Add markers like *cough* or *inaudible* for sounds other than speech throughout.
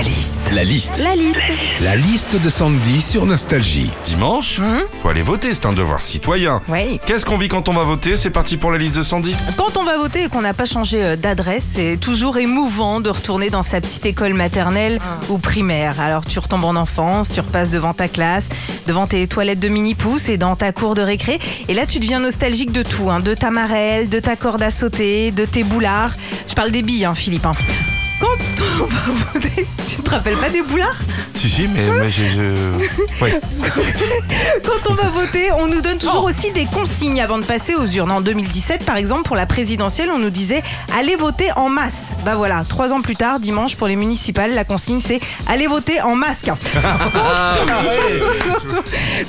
La liste. La liste. La liste. La liste de Sandy sur Nostalgie. Dimanche, faut aller voter, c'est un devoir citoyen. Oui. Qu'est-ce qu'on vit quand on va voter C'est parti pour la liste de Sandy. Quand on va voter et qu'on n'a pas changé euh, d'adresse, c'est toujours émouvant de retourner dans sa petite école maternelle ou primaire. Alors tu retombes en enfance, tu repasses devant ta classe, devant tes toilettes de mini-pouces et dans ta cour de récré. Et là, tu deviens nostalgique de tout, hein, de ta marelle, de ta corde à sauter, de tes boulards. Je parle des billes, hein, Philippe. hein. *laughs* Tu te rappelles pas des boulards? Si, si, mais, mais je... je- Ouais. *laughs* Quand on va voter, on nous donne toujours aussi des consignes avant de passer aux urnes. En 2017, par exemple, pour la présidentielle, on nous disait allez voter en masse. Bah voilà, trois ans plus tard, dimanche, pour les municipales, la consigne c'est allez voter en masque. *laughs*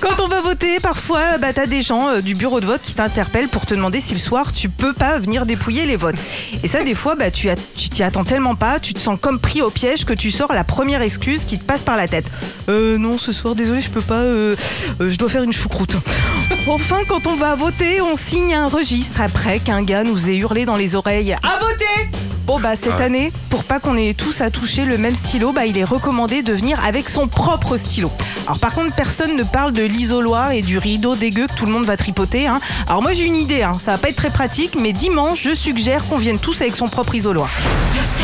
Quand on va voter, parfois, bah, t'as des gens euh, du bureau de vote qui t'interpellent pour te demander si le soir tu peux pas venir dépouiller les votes. Et ça, des fois, bah, tu as- tu t'y attends tellement pas, tu te sens comme pris au piège que tu sors la première excuse qui te passe par la tête. Euh, non, ce soir, désolé, je peux pas, euh, euh, je dois faire une choucroute. *laughs* Enfin, quand on va voter, on signe un registre après qu'un gars nous ait hurlé dans les oreilles à voter Bon bah cette année, pour pas qu'on ait tous à toucher le même stylo, bah il est recommandé de venir avec son propre stylo. Alors par contre, personne ne parle de l'isoloir et du rideau dégueu que tout le monde va tripoter. hein. Alors moi j'ai une idée, hein. ça va pas être très pratique, mais dimanche je suggère qu'on vienne tous avec son propre isoloir.